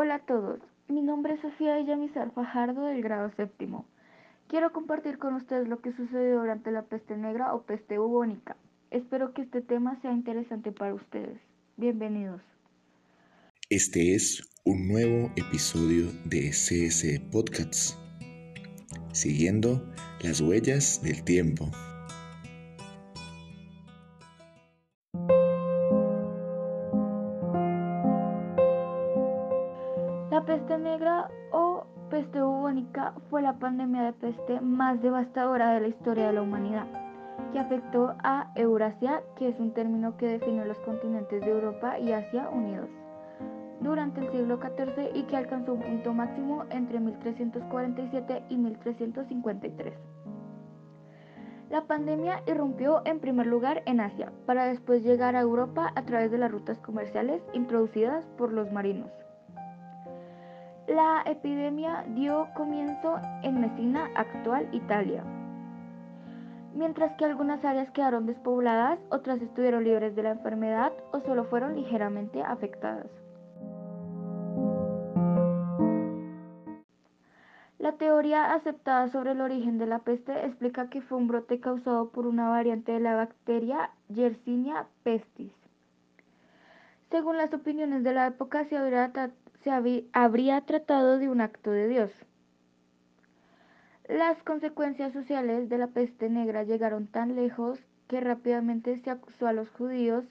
Hola a todos, mi nombre es Sofía Villamizar Fajardo del grado séptimo. Quiero compartir con ustedes lo que sucedió durante la peste negra o peste bubónica. Espero que este tema sea interesante para ustedes. Bienvenidos. Este es un nuevo episodio de CS Podcasts, siguiendo las huellas del tiempo. La peste negra o peste bubónica fue la pandemia de peste más devastadora de la historia de la humanidad, que afectó a Eurasia, que es un término que define los continentes de Europa y Asia unidos, durante el siglo XIV y que alcanzó un punto máximo entre 1347 y 1353. La pandemia irrumpió en primer lugar en Asia, para después llegar a Europa a través de las rutas comerciales introducidas por los marinos. La epidemia dio comienzo en Messina, actual Italia. Mientras que algunas áreas quedaron despobladas, otras estuvieron libres de la enfermedad o solo fueron ligeramente afectadas. La teoría aceptada sobre el origen de la peste explica que fue un brote causado por una variante de la bacteria Yersinia pestis. Según las opiniones de la época, se habría se habría tratado de un acto de Dios. Las consecuencias sociales de la peste negra llegaron tan lejos que rápidamente se acusó a los judíos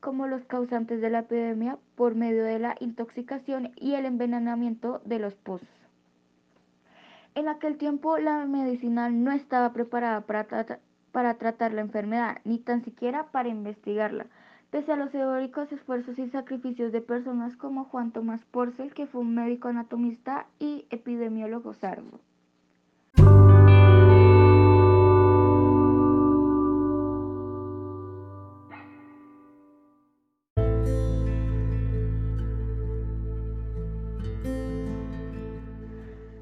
como los causantes de la epidemia por medio de la intoxicación y el envenenamiento de los pozos. En aquel tiempo la medicina no estaba preparada para, para tratar la enfermedad, ni tan siquiera para investigarla pese a los heroicos esfuerzos y sacrificios de personas como Juan Tomás Porcel, que fue un médico anatomista y epidemiólogo sardo.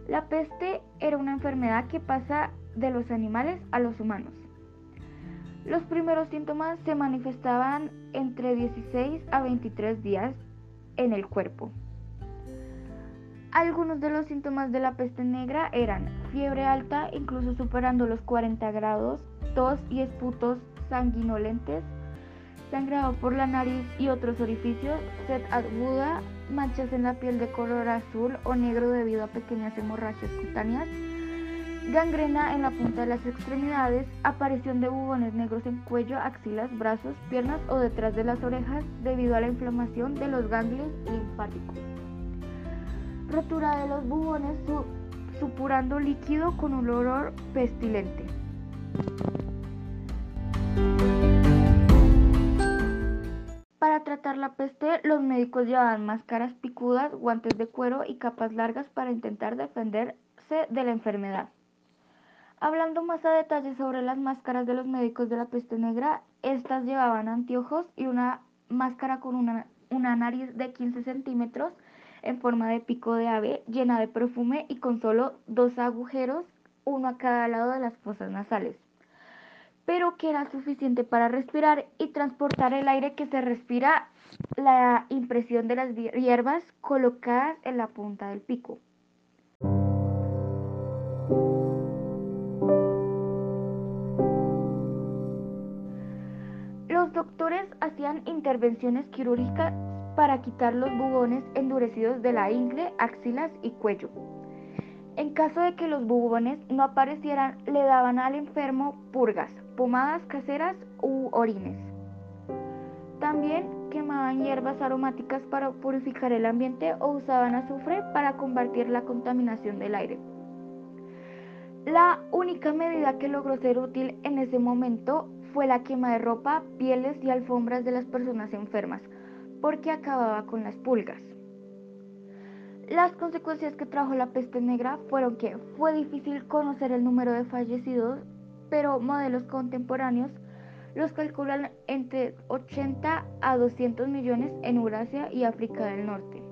La peste era una enfermedad que pasa de los animales a los humanos. Los primeros síntomas se manifestaban entre 16 a 23 días en el cuerpo. Algunos de los síntomas de la peste negra eran fiebre alta, incluso superando los 40 grados, tos y esputos sanguinolentes, sangrado por la nariz y otros orificios, sed aguda, manchas en la piel de color azul o negro debido a pequeñas hemorragias cutáneas, gangrena en la punta de las extremidades, aparición de bubones negros en cuello, axilas, brazos, piernas o detrás de las orejas debido a la inflamación de los ganglios linfáticos. Rotura de los bubones supurando líquido con un olor pestilente. Para tratar la peste, los médicos llevaban máscaras picudas, guantes de cuero y capas largas para intentar defenderse de la enfermedad. Hablando más a detalle sobre las máscaras de los médicos de la peste negra, estas llevaban anteojos y una máscara con una, una nariz de 15 centímetros en forma de pico de ave, llena de perfume y con solo dos agujeros, uno a cada lado de las fosas nasales, pero que era suficiente para respirar y transportar el aire que se respira la impresión de las hierbas colocadas en la punta del pico. Doctores hacían intervenciones quirúrgicas para quitar los bubones endurecidos de la ingle, axilas y cuello. En caso de que los bubones no aparecieran, le daban al enfermo purgas, pomadas caseras u orines. También quemaban hierbas aromáticas para purificar el ambiente o usaban azufre para combatir la contaminación del aire. La única medida que logró ser útil en ese momento fue la quema de ropa, pieles y alfombras de las personas enfermas, porque acababa con las pulgas. Las consecuencias que trajo la peste negra fueron que fue difícil conocer el número de fallecidos, pero modelos contemporáneos los calculan entre 80 a 200 millones en Eurasia y África del Norte.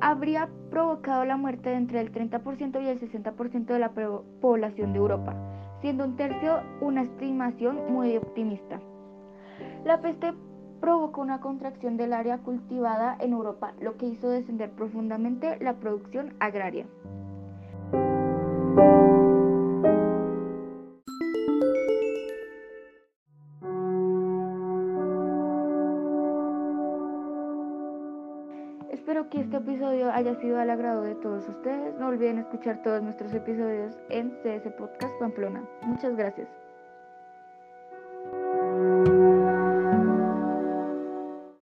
Habría provocado la muerte de entre el 30% y el 60% de la población de Europa siendo un tercio una estimación muy optimista. La peste provocó una contracción del área cultivada en Europa, lo que hizo descender profundamente la producción agraria. Que este episodio haya sido al agrado de todos ustedes. No olviden escuchar todos nuestros episodios en CS Podcast Pamplona. Muchas gracias.